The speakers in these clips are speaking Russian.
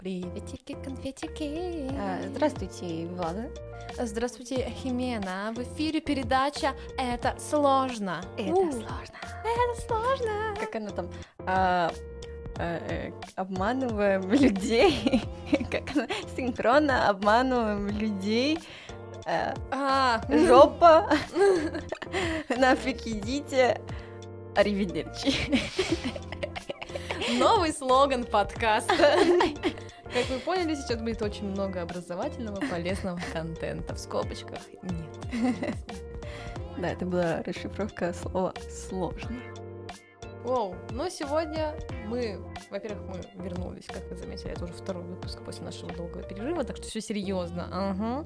Приветики, конфетики. А, Здравствуйте, Влада. Здравствуйте, Химена. В эфире передача «Это сложно». Это У, сложно. Это сложно. Как она там? А, а, э, обманываем людей. Как она? Синхронно обманываем людей. А, А, Жопа. Нафиг идите. Аривидерчи. новый слоган подкаста. Как вы поняли, сейчас будет очень много образовательного, полезного контента. В скобочках нет. Да, это была расшифровка слова «сложно». Воу, но сегодня мы, во-первых, мы вернулись, как вы заметили, это уже второй выпуск после нашего долгого перерыва, так что все серьезно. Ага.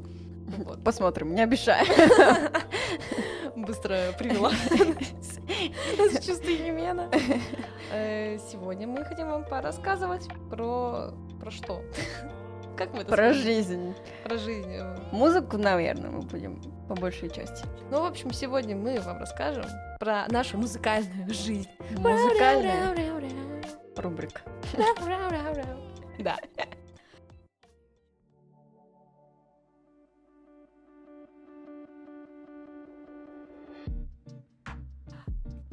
Вот. Посмотрим, не обещаю. Быстро привела нас чувство Емена. Э, Сегодня мы хотим вам порассказывать про... Про что? Как мы это Про скажем? жизнь. Про жизнь. э. Музыку, наверное, мы будем по большей части. Ну, в общем, сегодня мы вам расскажем про нашу музыкальную жизнь. Музыкальная рубрика. Да.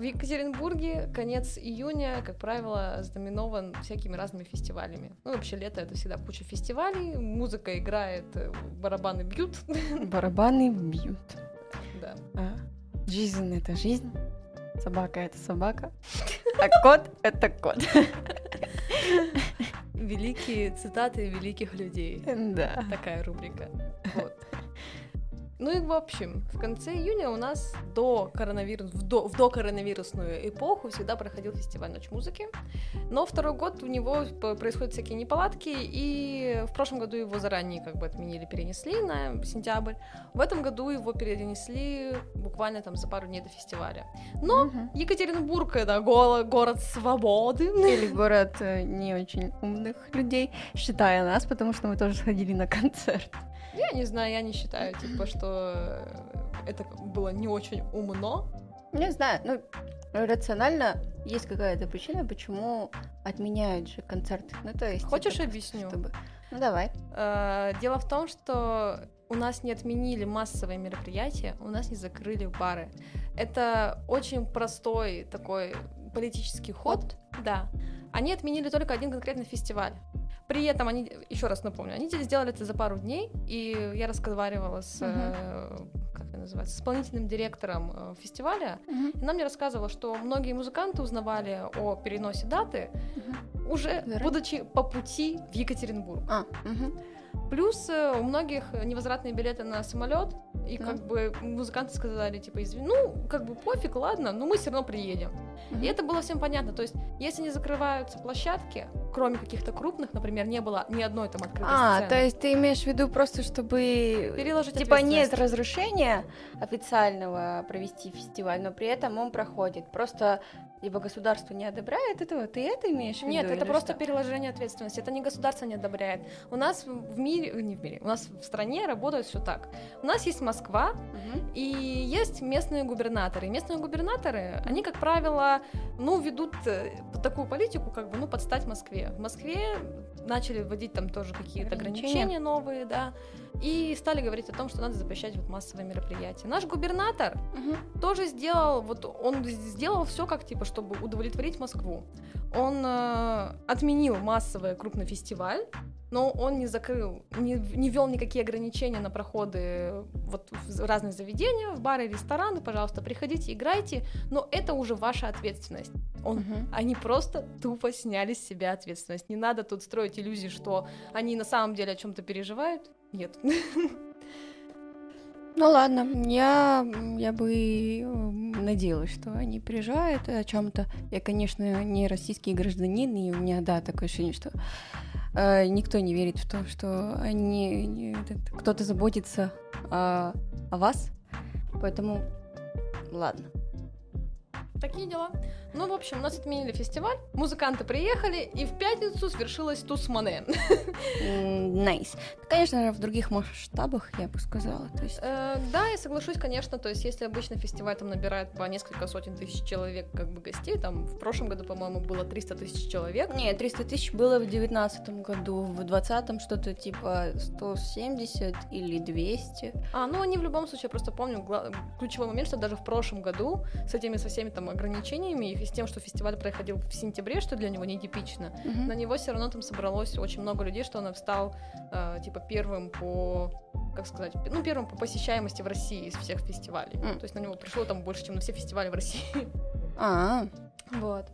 В Екатеринбурге конец июня, как правило, знаменован всякими разными фестивалями. Ну, вообще, лето — это всегда куча фестивалей, музыка играет, э, барабаны бьют. Барабаны бьют. Да. А, жизнь это жизнь. Собака это собака. А кот это кот. Великие цитаты великих людей. Да. Такая рубрика. Ну и в общем, в конце июня у нас до коронавирус, в, до, в докоронавирусную эпоху всегда проходил фестиваль Ночь музыки. Но второй год у него происходят всякие неполадки, и в прошлом году его заранее как бы отменили, перенесли на сентябрь. В этом году его перенесли буквально там за пару дней до фестиваля. Но Мгм. Екатеринбург это го- город свободы. Или город э, не очень умных людей, считая нас, потому что мы тоже сходили на концерт. Я не знаю, я не считаю, типа, что э, это было не очень умно. Не знаю, ну, рационально есть какая-то причина, почему отменяют же концерты. Ну, то есть... Хочешь, типа, объясню? Чтобы... Ну, давай. Э, Дело в том, что у нас не отменили массовые мероприятия, у нас не закрыли бары. Это очень простой такой политический ход. Да. Они отменили только один конкретный фестиваль. При этом они, еще раз напомню, они сделали это за пару дней, и я разговаривала с, э, как это называется, с исполнительным директором э, фестиваля, и она мне рассказывала, что многие музыканты узнавали о переносе даты уже Заранее? будучи по пути в Екатеринбург. А, мгм. Плюс э, у многих невозвратные билеты на самолет, и Ну. как бы музыканты сказали, типа, извини, ну, как бы пофиг, ладно, но мы все равно приедем. Мгм. И это было всем понятно. То есть, если не закрываются площадки, кроме каких-то крупных, например, не было ни одной там открытой А, сцены. то есть ты имеешь в виду просто, чтобы... Переложить Типа нет разрешения официального провести фестиваль, но при этом он проходит. Просто либо государство не одобряет этого, ты это имеешь в виду? Нет, это просто что? переложение ответственности. Это не государство не одобряет. У нас в мире, э, не в мире, у нас в стране работает все так. У нас есть Москва, Мгм. И есть местные губернаторы. Местные губернаторы, они, как правило, ну, ведут э, такую политику, как бы, ну, подстать Москве. В Москве начали вводить там тоже какие-то Ограничения. ограничения новые, да, и стали говорить о том, что надо запрещать вот массовые мероприятия. Наш губернатор Мгм. тоже сделал, вот он сделал все как, типа, чтобы удовлетворить Москву. Он э, отменил массовый крупный фестиваль, но он не закрыл, не, не ввел никакие ограничения на проходы вот в разные заведения, в бары, рестораны, пожалуйста, приходите, играйте, но это уже ваша ответственность. Он, Мгм. Они просто тупо сняли с себя ответственность. Не надо тут строить иллюзии, что они на самом деле о чем-то переживают. Нет. Ну ладно, я, я бы э, надеялась, что они приезжают о чем-то. Я, конечно, не российский гражданин, и у меня, да, такое ощущение, что э, никто не верит в то, что они, не- кто-то заботится о, о вас. Поэтому, ладно. Такие дела. Ну, в общем, у нас отменили фестиваль, музыканты приехали, и в пятницу свершилась туз Мане. Nice. Конечно, в других масштабах, я бы сказала. То есть... Э, да, я соглашусь, конечно. То есть, если обычно фестиваль там набирает по несколько сотен тысяч человек, как бы гостей, там в прошлом году, по-моему, было 300 тысяч человек. Не, 300 тысяч было в девятнадцатом году, в двадцатом что-то типа 170 или 200. А, ну они в любом случае, я просто помню гла- ключевой момент, что даже в прошлом году с этими со всеми там ограничениями и с тем, что фестиваль проходил в сентябре, что для него нетипично, Мгм. на него все равно там собралось очень много людей, что он стал э, типа первым по как сказать, ну первым по посещаемости в России из всех фестивалей. М. То есть на него пришло там больше, чем на все фестивали в России. А, Вот.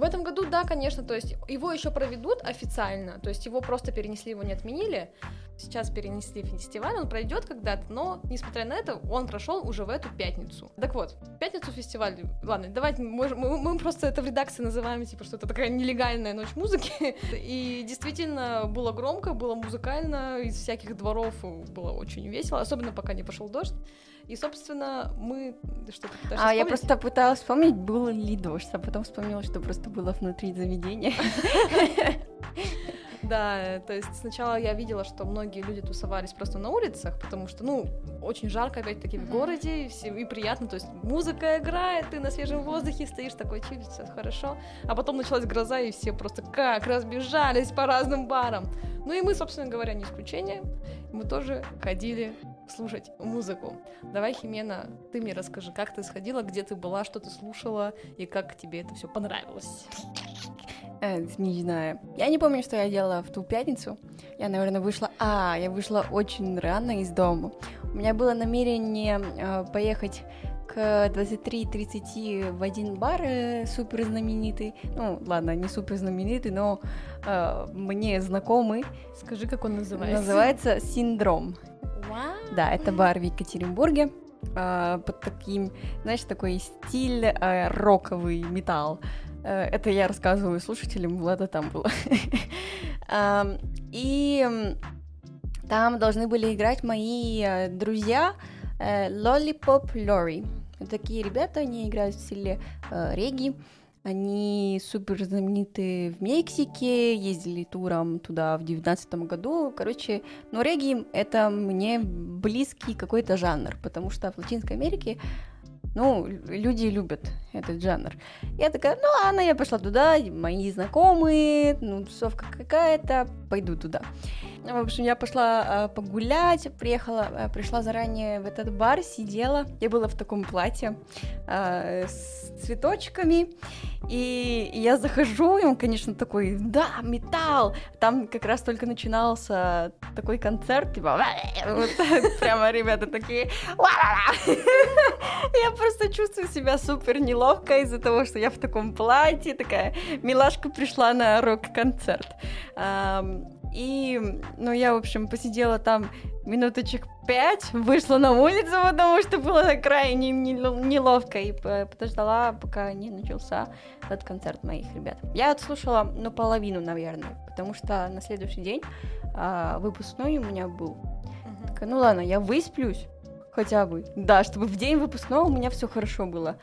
В этом году, да, конечно, то есть его еще проведут официально, то есть его просто перенесли, его не отменили. Сейчас перенесли фестиваль, он пройдет когда-то, но, несмотря на это, он прошел уже в эту пятницу. Так вот, в пятницу фестиваль, ладно, давайте, мы, мы, мы просто это в редакции называем, типа, что это такая нелегальная ночь музыки. И действительно было громко, было музыкально, из всяких дворов было очень весело, особенно пока не пошел дождь. И, собственно, мы... ты Что, ты пытаешься а я вспомнить? просто пыталась вспомнить, был ли дождь, а потом вспомнила, что просто было внутри заведения. Да, то есть сначала я видела, что многие люди тусовались просто на улицах, потому что, ну, очень жарко, опять-таки, в городе, и, все, и приятно, то есть музыка играет, ты на свежем воздухе стоишь, такой чилишь, все хорошо. А потом началась гроза, и все просто как разбежались по разным барам. Ну и мы, собственно говоря, не исключение. Мы тоже ходили слушать музыку. Давай, Химена, ты мне расскажи, как ты сходила, где ты была, что ты слушала, и как тебе это все понравилось. Э, не знаю. Я не помню, что я делала в ту пятницу. Я, наверное, вышла... А, я вышла очень рано из дома. У меня было намерение э, поехать к 23.30 в один бар э, супер знаменитый. Ну, ладно, не супер знаменитый, но э, мне знакомый. Скажи, как он называется. Называется «Синдром». Да, это бар в Екатеринбурге. а, под таким, знаешь, такой стиль а, роковый металл. Э, Это я рассказываю слушателям, Влада там была. Ам, И там должны были играть мои э, друзья э, Lollipop Lori. Такие ребята, они играют в стиле э, регги. Они супер знаменитые в Мексике, ездили туром туда в девятнадцатом году. Короче, но регги — это мне близкий какой-то жанр, потому что в Латинской Америке ну, люди любят этот жанр. Я такая, ну ладно, я пошла туда, мои знакомые, ну, тусовка какая-то, пойду туда. В общем, я пошла а, погулять, приехала, а, пришла заранее в этот бар, сидела. Я была в таком платье а, с цветочками, и я захожу, и он, конечно, такой, да, металл. Там как раз только начинался такой концерт, типа, вот прямо ребята такие! Я просто чувствую себя супер неловко из-за того, что я в таком платье, такая милашка пришла на рок-концерт. И, ну, я, в общем, посидела там минуточек пять, вышла на улицу, потому что было крайне нел- неловко, и подождала, пока не начался этот концерт моих ребят. Я отслушала, ну, половину, наверное, потому что на следующий день а, выпускной у меня был. Такая, ну ладно, я высплюсь хотя бы. Да, чтобы в день выпускного у меня все хорошо было.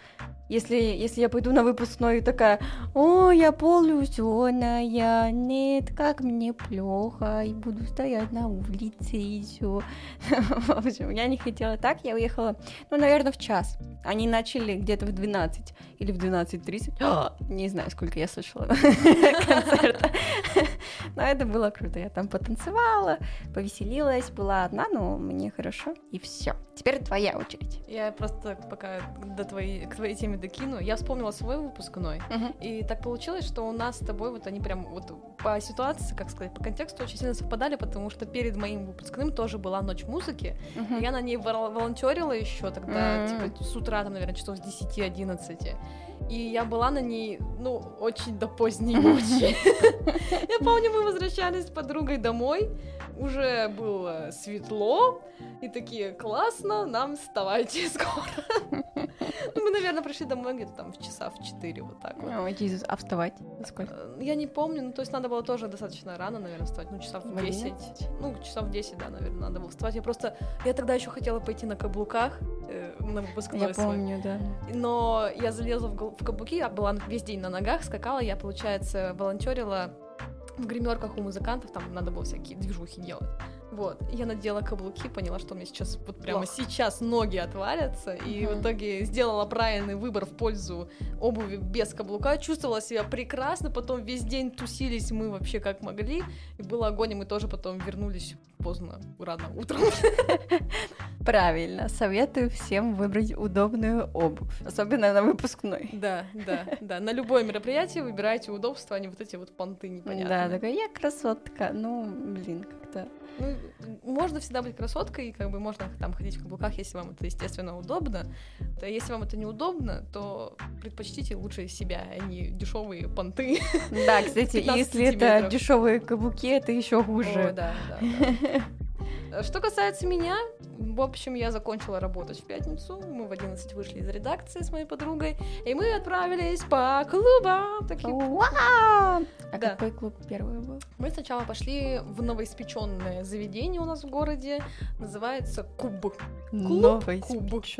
Если, если я пойду на выпускной и такая, о, я полузёная, нет, как мне плохо, и буду стоять на улице и все. В общем, я не хотела так, я уехала, ну, наверное, в час. Они начали где-то в 12 или в 12.30. Не знаю, сколько я слышала концерта. Но это было круто. Я там потанцевала, повеселилась, была одна, но мне хорошо. И все. Теперь твоя очередь. Я просто пока до твоей, к твоей теме докину, я вспомнила свой выпускной, и так получилось, что у нас с тобой вот они прям вот по ситуации, как сказать, по контексту очень сильно совпадали, потому что перед моим выпускным тоже была ночь музыки, и я на ней вол- волонтерила еще тогда, М. типа с утра, там, наверное, часов с 10-11. И я была на ней, ну, очень до поздней ночи. Я помню, мы возвращались с подругой домой, уже было светло, и такие, классно, нам вставайте скоро. Мы, наверное, пришли домой где-то там в часа в 4, вот так вот. О, Jesus, а вставать? Сколько? Э, Я не помню, ну, то есть надо было тоже достаточно рано, наверное, вставать, ну, часов в В 10. Ну, часов в 10, да, наверное, надо было вставать. Я просто, я тогда еще хотела пойти на каблуках э, на выпускной Я свой. помню, да. Но я залезла в, в каблуки, я была весь день на ногах, скакала, я, получается, волонтерила в гримерках у музыкантов, там надо было всякие движухи делать. Вот, я надела каблуки, поняла, что у меня сейчас, вот прямо Ох. сейчас ноги отвалятся, и Мгм. в итоге сделала правильный выбор в пользу обуви без каблука, чувствовала себя прекрасно, потом весь день тусились мы вообще как могли, и было огонь, и мы тоже потом вернулись поздно, рано утром. Правильно, советую всем выбрать удобную обувь, особенно на выпускной. Да, да, да. На любое мероприятие выбирайте удобства, а не вот эти вот понты Да, непонятные. такая я красотка. Ну, блин, как-то. Ну, можно всегда быть красоткой, и как бы можно там ходить в каблуках, если вам это, естественно, удобно. А если вам это неудобно, то предпочтите лучше себя, а не дешевые понты. Да, кстати, 15 если это дешевые каблуки, это еще О, хуже. да, да, да. Что касается меня, в общем, я закончила работать в пятницу, мы в 11 вышли из редакции с моей подругой, и мы отправились по клубам. Такие, Вау! А Да. какой клуб первый был? Мы сначала пошли в новоиспеченное заведение у нас в городе, называется Куб. Клуб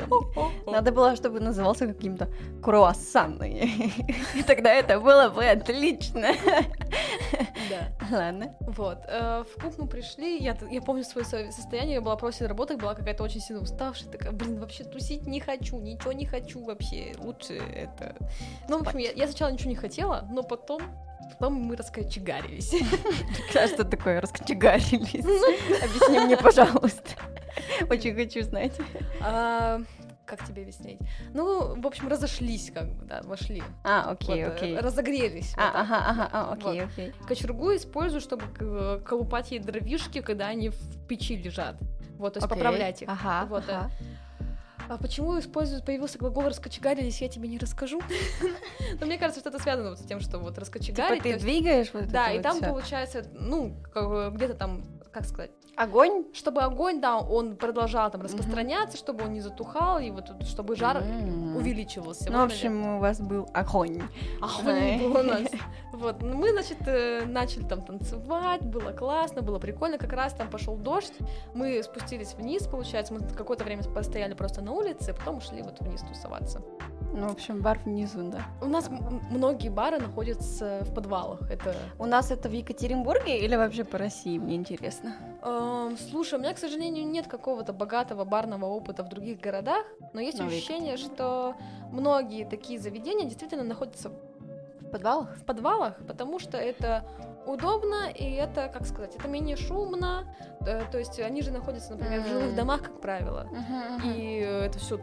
Куб. Надо было, чтобы назывался каким-то круассаны. И тогда это было бы отлично. Да. Ладно. Вот. э, В клуб мы пришли, я, я помню свое со- состояние, я была после работы, была какая-то очень сильно уставшая, такая, блин, вообще тусить не хочу, ничего не хочу вообще, лучше это... Ну, в общем, я, я сначала ничего не хотела, но потом, потом мы раскочегарились. А что такое раскочегарились? Объясни мне, пожалуйста. Очень хочу знать. Как тебе объяснить? Ну, в общем, разошлись, как бы, да, вошли. А, окей, Вот, э, окей. Разогрелись. вот А, так. ага, ага, а, окей, Вот. окей. Кочергу использую, чтобы к- колупать ей дровишки, когда они в печи лежат. Вот, то есть Окей. поправлять их. Ага, Вот, э, ага. А почему используют, появился глагол раскочегарились, я тебе не расскажу. Но мне кажется, что это связано вот с тем, что вот Типа раскочегарить. то ты двигаешь вот Да, и вот там получается, ну, где-то там, как сказать, Огонь? чтобы огонь, да, он продолжал там распространяться, чтобы он не затухал, и вот чтобы жар М. увеличивался. Ну, в общем, у вас был огонь. огонь был у нас. Вот, ну, мы, значит, э, начали там танцевать, было классно, было прикольно, как раз там пошел дождь, мы спустились вниз, получается, мы какое-то время постояли просто на улице, потом ушли вот вниз тусоваться. Ну, в общем, бар внизу, да. У нас м- многие бары находятся в подвалах. Это. У нас это в Екатеринбурге или вообще по России, мне интересно. Эм, слушай, у меня, к сожалению, нет какого-то богатого барного опыта в других городах, но есть в ощущение, что многие такие заведения действительно находятся В подвалах? в подвалах, потому что это удобно и это, как сказать, это менее шумно. э, То есть они же находятся, например, в жилых домах, как правило. И... Э, это все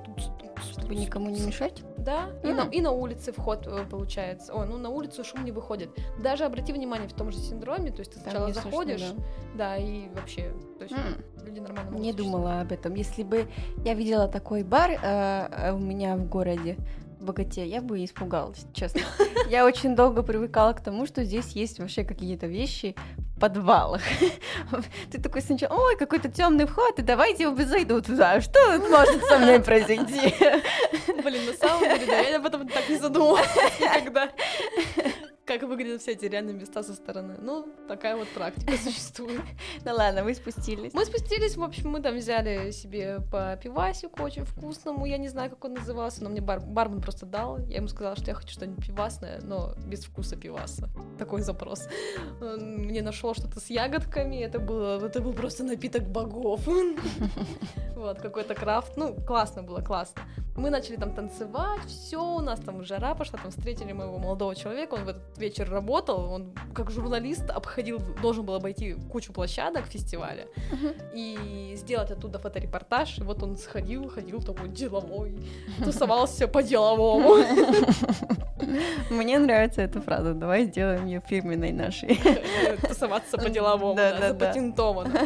Чтобы никому не мешать? Да, и, на, и на улице вход э, получается. Ой, ну на улицу шум не выходит. Даже обрати внимание в том же синдроме, то есть ты сначала заходишь, да. и вообще, то есть люди нормально могут Не думала об этом. Если бы я видела такой бар у меня в городе, Богате, я бы испугалась, честно. Я очень долго привыкала к тому, что здесь есть вообще какие-то вещи в подвалах. Ты такой сначала, ой, какой-то темный вход, и давайте я зайду туда. Что тут может со мной произойти? Блин, на самом деле, да, я об этом так не задумывалась никогда. Как выглядят все эти реальные места со стороны. Ну, такая вот практика существует. Ну ладно, вы спустились. Мы спустились, в общем, мы там взяли себе по пивасику очень вкусному. Я не знаю, как он назывался, но мне бар- бармен просто дал. Я ему сказала, что я хочу что-нибудь пивасное, но без вкуса пиваса. Такой запрос. Он мне нашел что-то с ягодками. Это было, это был просто напиток богов. Вот, какой-то крафт. Ну, классно было, классно. Мы начали там танцевать, все, у нас там жара пошла, там встретили моего молодого человека, он в этот вечер работал, он как журналист обходил, должен был обойти кучу площадок фестиваля и сделать оттуда фоторепортаж, и вот он сходил, ходил такой деловой, тусовался по-деловому. Мне нравится эта фраза. Давай сделаем ее фирменной нашей. Тусоваться по-деловому, запатентовано.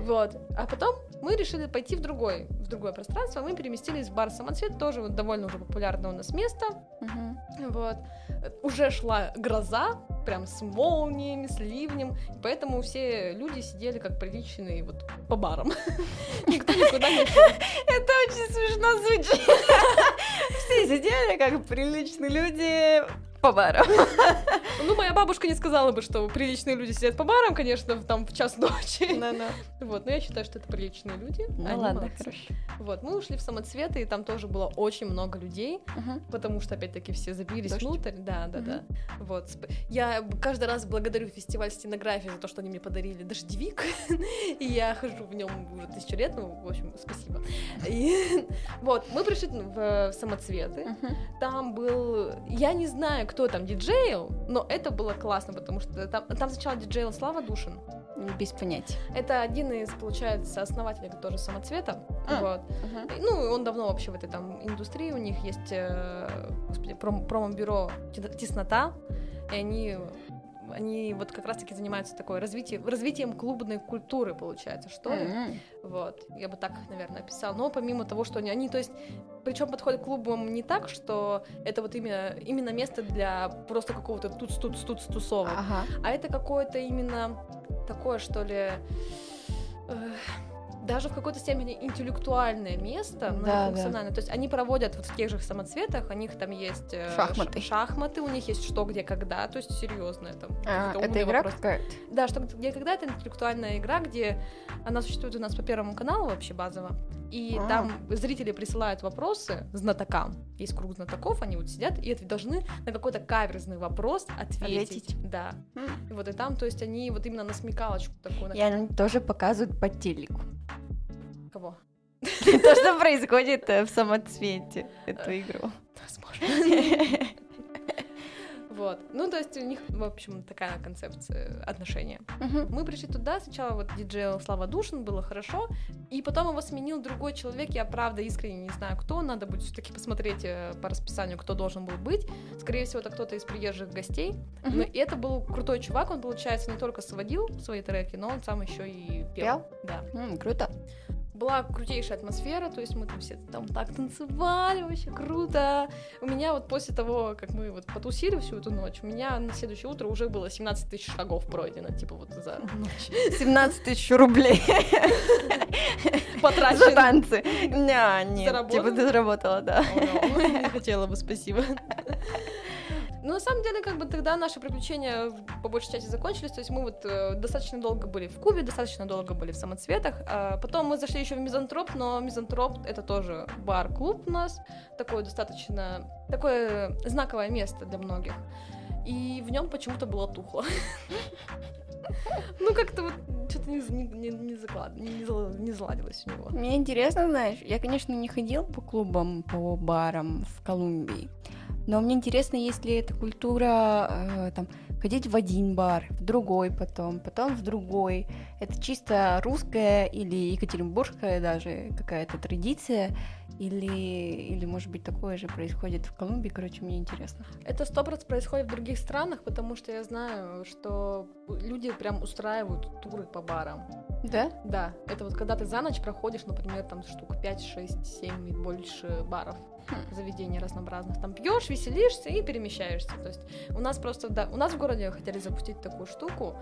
Вот. А потом мы решили пойти в другой, в другое пространство. Мы переместились в бар Самоцвет, тоже вот довольно уже популярное у нас место. Мгм. Вот. Уже шла гроза, прям с молниями, с ливнем, поэтому все люди сидели как приличные вот по барам. Никто никуда не шел. Это очень смешно звучит. Все сидели как приличные люди по барам. Ну, моя бабушка не сказала бы, что приличные люди сидят по барам, конечно, там в час ночи. Вот, но я считаю, что это приличные люди. Ну Они ладно, молодцы. хорошо. Вот, мы ушли в самоцветы, и там тоже было очень много людей, потому что, опять-таки, все забились Дождь. внутрь. Да, да, да. Вот. Я каждый раз благодарю фестиваль Стенограффии за то, что они мне подарили дождевик, и я хожу в нем уже тысячу лет, ну, в общем, спасибо. И вот, мы пришли в самоцветы, Мгм. там был... Я не знаю, кто там диджеил, но это было классно, потому что там, там сначала диджеил Слава Душин. Без понятия. Это один из, получается, основателей тоже самоцвета. А. Вот. Мгм. Ну, он давно вообще в этой там индустрии, у них есть, э, господи, пром- промо-бюро «Те- «Теснота», и они, они вот как раз-таки занимаются такой развитием, развитием клубной культуры, получается, что ли. Мгм. Вот, я бы так, наверное, описала. Но помимо того, что они, они то есть, причем подходят к клубам не так, что это вот именно, именно место для просто какого-то тут-тут-тут тусовок, Ага. а это какое-то именно такое, что ли, э, даже в какой-то степени интеллектуальное место, Да, многофункциональное. То есть они проводят вот в тех же самоцветах, у них там есть э, Шахматы. шахматы, у них есть что, где, когда, то есть серьезно это. А, это игра какая-то? Да, что где когда это интеллектуальная игра, где она существует у нас по первому каналу вообще базово. И А. там зрители присылают вопросы знатокам. Есть круг знатоков, они вот сидят и должны на какой-то каверзный вопрос ответить. Ответить. Да. М. И вот и там, то есть они вот именно на смекалочку такую. И они тоже показывают по телеку. Кого? То, что происходит э, в самоцвете, эту игру. Возможно. Вот. Ну, то есть у них, в общем, такая концепция отношения. Мгм. Мы пришли туда, сначала вот диджей Слава Душин, было хорошо, и потом его сменил другой человек, я правда искренне не знаю кто, надо будет все-таки посмотреть э, по расписанию, кто должен был быть. Скорее всего, это кто-то из приезжих гостей. Мгм. Но и это был крутой чувак, он, получается, не только сводил свои треки, но он сам еще и пел. Пел? Да. М, Круто. Была крутейшая атмосфера, то есть мы там все там так танцевали, вообще круто. У меня вот после того, как мы вот потусили всю эту ночь, у меня на следующее утро уже было 17 тысяч шагов пройдено, типа вот за ночь. 17 тысяч рублей за Потрачено. танцы. Не, нет, типа ты заработала, да. Не хотела бы, спасибо. Ну, на самом деле, как бы тогда наши приключения по большей части закончились. То есть мы вот э, достаточно долго были в Кубе, достаточно долго были в самоцветах. А потом мы зашли еще в Мизантроп, но Мизантроп это тоже бар-клуб у нас. Такое достаточно... Такое знаковое место для многих. И в нем почему-то было тухло. Ну, как-то вот что-то не, не, не, заклад- не, не заладилось у него. Мне интересно, знаешь, я, конечно, не ходил по клубам, по барам в Колумбии, но мне интересно, есть ли эта культура э, там ходить в один бар, в другой потом, потом в другой. Это чисто русская или екатеринбургская даже какая-то традиция, или, или может быть такое же происходит в Колумбии, короче, мне интересно. Это сто процентов происходит в других странах, потому что я знаю, что люди прям устраивают туры по барам. Да? Да, это вот когда ты за ночь проходишь, например, там штук 5, 6, 7 и больше баров. Заведений разнообразных. Там пьешь, веселишься и перемещаешься. То есть у нас просто, да, у нас в городе хотели запустить такую штуку,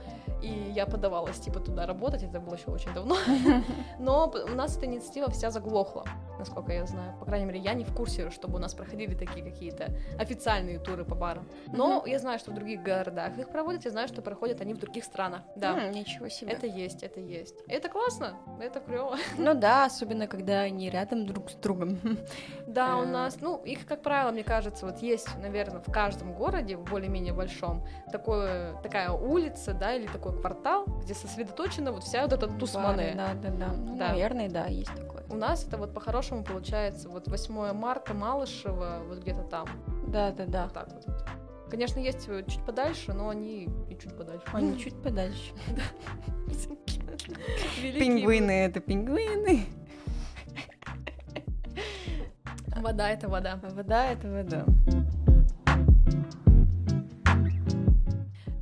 и я подавалась типа туда работать, это было еще очень давно. Но у нас эта инициатива вся заглохла, насколько я знаю. По крайней мере, я не в курсе, чтобы у нас проходили такие какие-то официальные туры по барам. Но я знаю, что в других городах их проводят, я знаю, что проходят они в других странах. Да, ничего себе. это есть, это есть. Это классно, это клево. Ну да, особенно когда они рядом друг с другом. Да, у Э. нас, ну, их, как правило, мне кажется, вот есть, наверное, в каждом городе, в более-менее большом, такое, такая улица, да, или такой квартал, где сосредоточена вот вся вот эта тусмане. Да, да, да. Ну, Да. наверное, да, есть такое. У нас это вот по-хорошему получается вот 8 марта, Малышево, вот где-то там, Да, да, да. вот так вот. Конечно, есть э, чуть подальше, но они и чуть подальше. Они чуть подальше. Пингвины это пингвины. Вода — это вода. Вода это вода.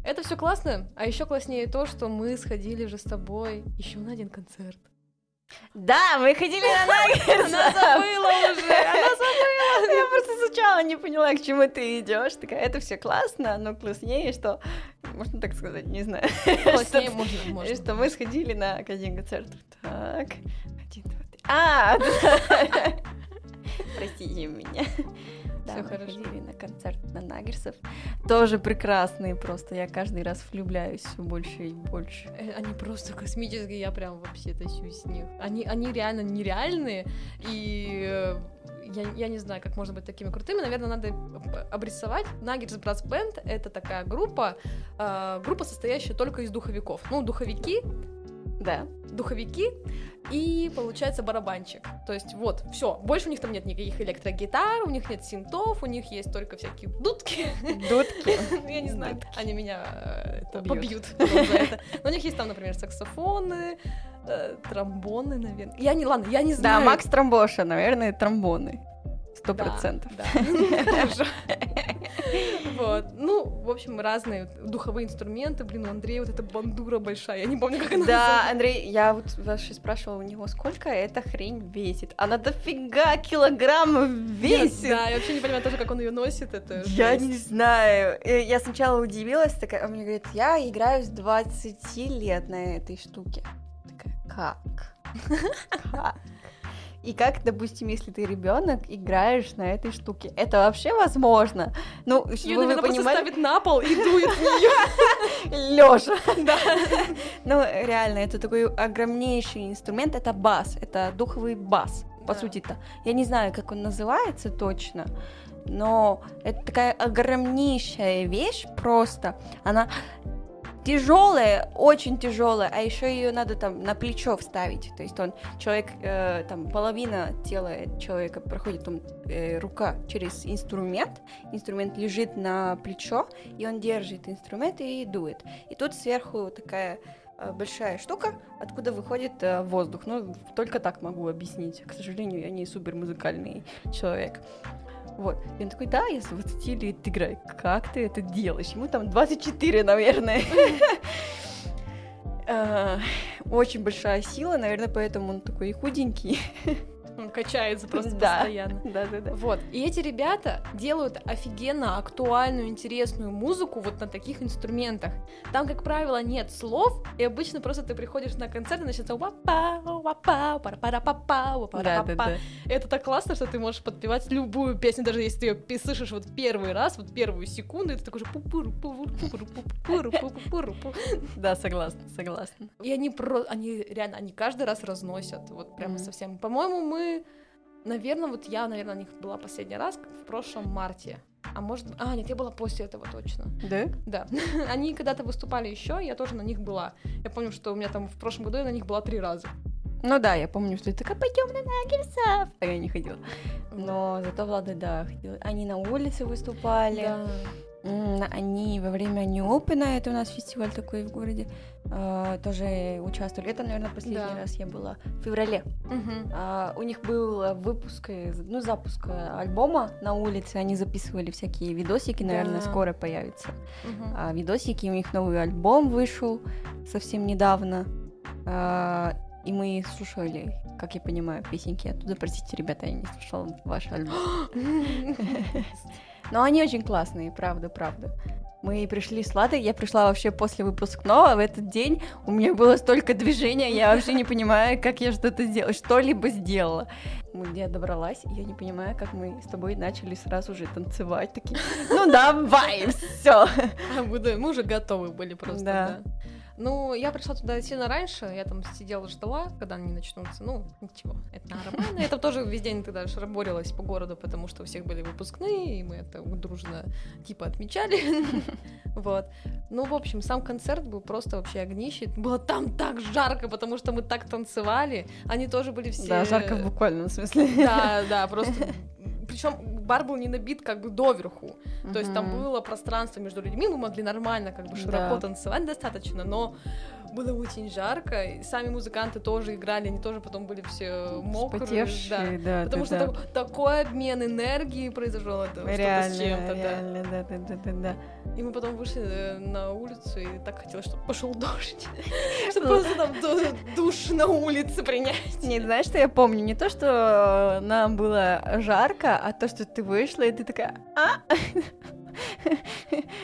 Это все классно, а еще класснее то, что мы сходили же с тобой еще на один концерт. Да, мы ходили на Наггетс. Она забыла уже, она забыла. Я просто сначала не поняла, к чему ты идешь. Такая, это все классно, но класснее, что можно так сказать, не знаю. Класснее можно, можно. Что мы сходили на один концерт. Так, один, два, три. А, простите меня. Да, мы хорошо. ходили на концерт на Наггерсов. Тоже прекрасные просто. Я каждый раз влюбляюсь все больше и больше. Э, Они просто космические, я прям вообще тащусь с них. Они, они реально нереальные, и э, я, я не знаю, как можно быть такими крутыми. Наверное, надо об- обрисовать. Nuggets Brass Band — это такая группа, э, группа, состоящая только из духовиков. Ну, духовики, Да. духовики и, получается, барабанчик. То есть вот, все. Больше у них там нет никаких электрогитар, у них нет синтов, у них есть только всякие дудки. Дудки. Я не знаю, они меня э, Побьют. за это. Но у них есть там, например, саксофоны, э, тромбоны, наверное. Я не, ладно, я не Да, знаю. Макс Тромбоша, наверное, тромбоны. Сто Да, процентов. Да. Вот. Ну, в общем, разные духовые инструменты. Блин, у Андрея вот эта бандура большая. Я не помню, как она Да, Андрей, я вот вообще спрашивала у него, сколько эта хрень весит. Она дофига килограммов весит. Да, я вообще не понимаю тоже, как он ее носит. Это Я не знаю. Я сначала удивилась, такая, он мне говорит, я играю с 20 лет на этой штуке. Такая, как? Как? И как, допустим, если ты ребенок, играешь на этой штуке? Это вообще возможно? Ну, вы наверное, просто понимали, ставит на пол и дует в нее. Лёша. Да. Ну, реально, это такой огромнейший инструмент, это бас, это духовый бас, по сути-то. Я не знаю, как он называется точно, но это такая огромнейшая вещь просто. Она тяжелая, очень тяжелая, а еще ее надо там на плечо вставить. То есть он человек, э, там половина тела человека проходит там, э, рука через инструмент, инструмент лежит на плечо, и он держит инструмент и дует. И тут сверху такая э, большая штука, откуда выходит э, воздух. Ну, только так могу объяснить. К сожалению, я не супер музыкальный человек. Вот. И он такой, да, я с 20 лет играю. Как ты это делаешь? Ему там 24, наверное. Э, Очень большая сила, наверное, поэтому он такой худенький. Он качается просто Да. постоянно. Да-да-да. Вот. И эти ребята делают офигенно актуальную, интересную музыку вот на таких инструментах. Там, как правило, нет слов, и обычно просто ты приходишь на концерт и начинается вапа, вапа, пара пара папа, пара папа. Да-да-да. Это так классно, что ты можешь подпевать любую песню, даже если ты ее слышишь вот первый раз, вот первую секунду, и ты такой же пу-пуру, пу-пуру, пу-пуру, пу-пуру, пу-пуру, пу. Да, согласна, согласна. И они про... они реально, они каждый раз разносят, вот прямо совсем. По-моему, мы, наверное, вот я, наверное, на них была последний раз в прошлом марте. А может, а, нет, я была после этого точно. Да? Да. Они когда-то выступали еще, я тоже на них была. Я помню, что у меня там в прошлом году я на них была три раза. Ну да, я помню, что ты такая, пойдем на Наггерсов. А я не ходила. Но зато Влада, да, ходила. Они на улице выступали. Да. Они во время Open, это у нас фестиваль такой в городе, э, тоже участвовали. Это, наверное, последний Да. раз я была в феврале. А, у них был выпуск, э, ну, запуск э, альбома на улице, они записывали всякие видосики, наверное, Да. скоро появятся. А, видосики, у них новый альбом вышел совсем недавно, А, и мы слушали, как я понимаю, песенки оттуда. Простите, ребята, я не слушала ваш альбом. Но они очень классные, правда, правда. Мы пришли с Ладой, я пришла вообще после выпускного, в этот день у меня было столько движения, я вообще не понимаю, как я что-то сделала, что-либо сделала. Я добралась, и я не понимаю, как мы с тобой начали сразу же танцевать, такие, ну давай, все. А, мы, да, мы уже готовы были просто, Да. да. Ну, я пришла туда сильно раньше, я там сидела, ждала, когда они начнутся. Ну, ничего, это нормально. Я там тоже весь день тогда шараборилась по городу, потому что у всех были выпускные, и мы это дружно типа отмечали. Вот. Ну, в общем, сам концерт был просто вообще огнище. Было там так жарко, потому что мы так танцевали. Они тоже были все... Да, жарко в буквальном смысле. Да, да, просто. Причем бар был не набит как бы доверху. То есть там было пространство между людьми, мы могли нормально, как бы широко Да. танцевать достаточно, но было очень жарко, и сами музыканты тоже играли, они тоже потом были все мокрые, Вспотевшие, да, Потому да, что да. так- такой обмен энергии произошел, это что-то Реально, с чем-то, да. реально, да, да, да, да, да. И мы потом вышли э, на улицу, и так хотелось, чтобы пошел дождь. Чтобы Ну. просто там ду- душ на улице принять. Не, знаешь, что я помню? Не то, что нам было жарко, а то, что ты вышла, и ты такая, а?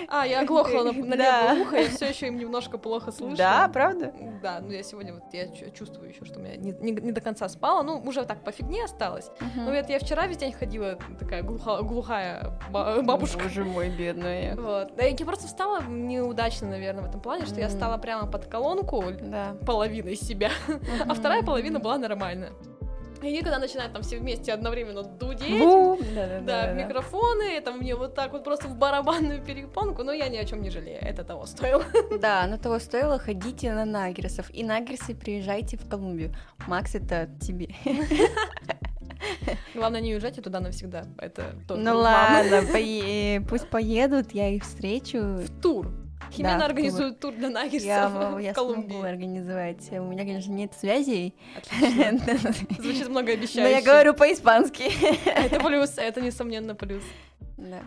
А, я оглохла на, на Да. левое ухо, я все еще им немножко плохо слышу. Да, правда? Да, ну я сегодня вот я чу- чувствую еще, что у меня не, не- не до конца спала, ну уже так по фигне осталось. Ну это я вчера весь день ходила такая глуха- глухая ба- бабушка. Боже мой, бедная. Вот. Да, Я просто встала неудачно, наверное, в этом плане, что я М. стала прямо под колонку Да. половиной себя, а вторая половина была нормальная. И они когда начинают там все вместе одновременно дудеть, Бум! Да, да, да, да, в микрофоны, там мне вот так вот просто в барабанную перепонку, но я ни о чем не жалею, это того стоило. Да, но того стоило, ходите на Нагерсов. И Нагерсы приезжайте в Колумбию. Макс, это тебе. Главное, не уезжайте туда навсегда, это тоже Ну ладно, пое- пусть поедут, я их встречу. Тур. Химена Да, организует тур для наггерсов Я, в я Колумбии. смогу организовать. У меня, конечно, нет связей. Но Звучит многообещающе. я говорю по-испански. Это плюс, это несомненно плюс. Да.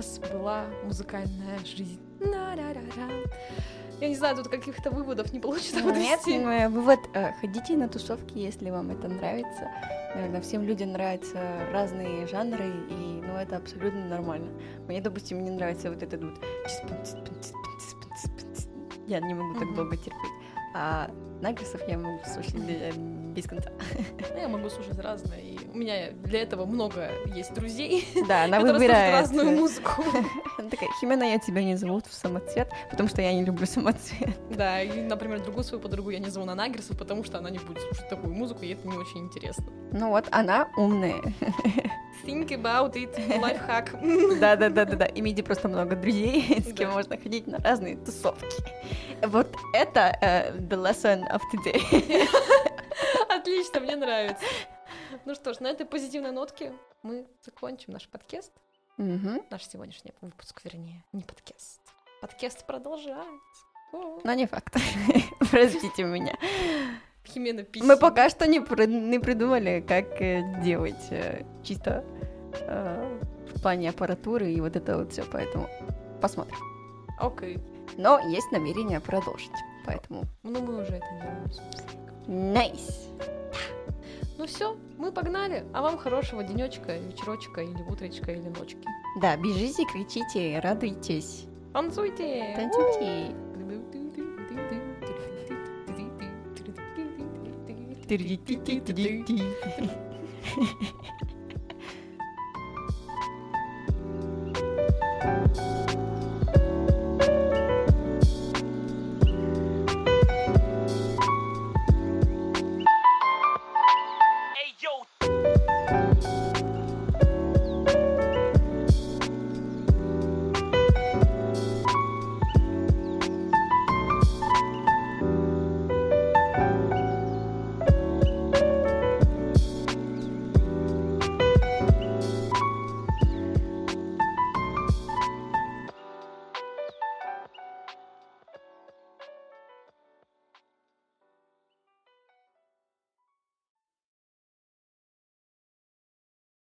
Нас была музыкальная жизнь. Я не знаю, тут каких-то выводов не получится Нет, подвести. э, вывод, э, ходите на тусовки, если вам это нравится. Наверное, всем людям нравятся разные жанры, и ну, это абсолютно нормально. Мне, допустим, не нравится вот этот вот... Я не могу так долго терпеть. А Нагрисов я могу слушать без конца. Я могу слушать разное, и у меня для этого много есть друзей, Да, она которые выбирает. разную музыку. Она такая, Химена, я тебя не зовут в самоцвет, потому что я не люблю самоцвет. Да, и, например, другую свою подругу я не зову на Наггерсов, потому что она не будет слушать такую музыку, и это не очень интересно. Ну вот, она умная. Think about it, лайфхак. Да-да-да-да-да. Имейте просто много друзей, с кем можно ходить на разные тусовки. Вот это э, the lesson of today. Отлично, мне нравится. Ну что ж, на этой позитивной нотке мы закончим наш подкаст. Мгм. Наш сегодняшний выпуск, вернее, не подкаст. Подкаст продолжается. Но не факт. Простите меня. Химена PC. Мы пока что не, при- не придумали, как э, делать э, чисто э, в плане аппаратуры и вот это вот все, поэтому посмотрим. Окей. Но есть намерение продолжить, поэтому Ну, мы уже это делаем, собственно. Nice. Ну все, мы погнали. А вам хорошего денечка, вечерочка или утречка или ночки. Да, бежите, кричите, радуйтесь, Танцуйте! танцуйте. Танцуйте!